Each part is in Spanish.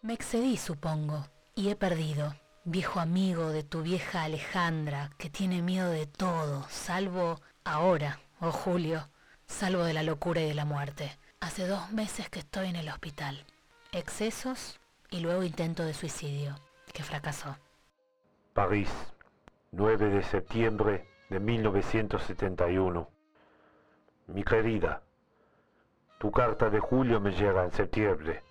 Me excedí, supongo, y he perdido, viejo amigo de tu vieja Alejandra, que tiene miedo de todo, salvo ahora, oh Julio, salvo de la locura y de la muerte. Hace dos meses que estoy en el hospital. Excesos y luego intento de suicidio, que fracasó. París, 9 de septiembre de 1971. Mi querida, tu carta de julio me llega en septiembre.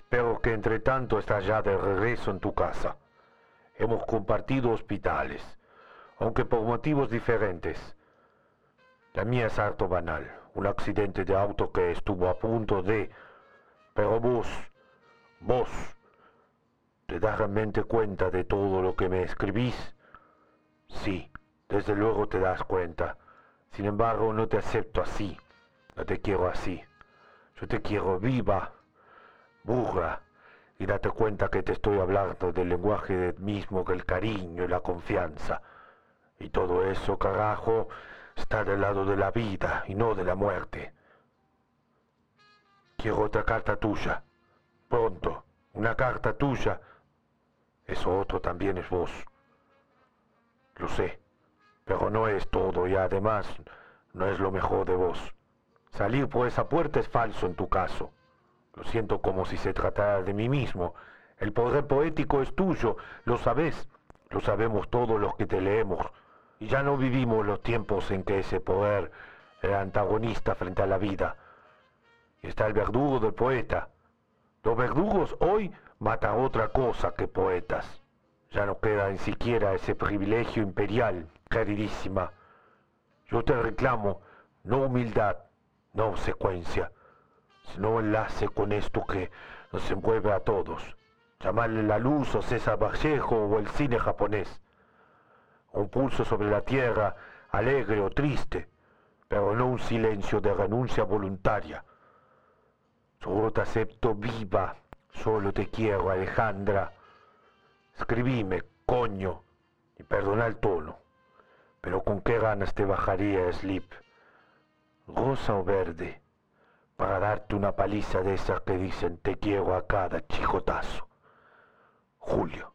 Espero que entre tanto estás ya de regreso en tu casa. Hemos compartido hospitales, aunque por motivos diferentes. La mía es harto banal, un accidente de auto que estuvo a punto de... Pero vos, vos, ¿te das realmente cuenta de todo lo que me escribís? Sí, desde luego te das cuenta. Sin embargo, no te acepto así. No te quiero así. Yo te quiero viva, burra, y date cuenta que te estoy hablando del lenguaje del mismo que el cariño y la confianza. Y todo eso, carajo, está del lado de la vida y no de la muerte. Quiero otra carta tuya. Pronto, una carta tuya. Eso otro también es vos. Lo sé, pero no es todo y además no es lo mejor de vos. Salir por esa puerta es falso en tu caso. Lo siento como si se tratara de mí mismo. El poder poético es tuyo, lo sabes, lo sabemos todos los que te leemos. Y ya no vivimos los tiempos en que ese poder era antagonista frente a la vida. Está el verdugo del poeta. Los verdugos hoy matan otra cosa que poetas. Ya no queda ni siquiera ese privilegio imperial, queridísima. Yo te reclamo no humildad, no obsecuencia, sino enlace con esto que nos envuelve a todos. Llamarle la luz o César Vallejo o el cine japonés. Un pulso sobre la tierra, alegre o triste, pero no un silencio de renuncia voluntaria. Solo te acepto viva, solo te quiero, Alejandra. Escribime, coño, y perdona el tono, pero con qué ganas te bajaría Slip, rosa o verde, para darte una paliza de esas que dicen te quiero a cada chijotazo. Julio.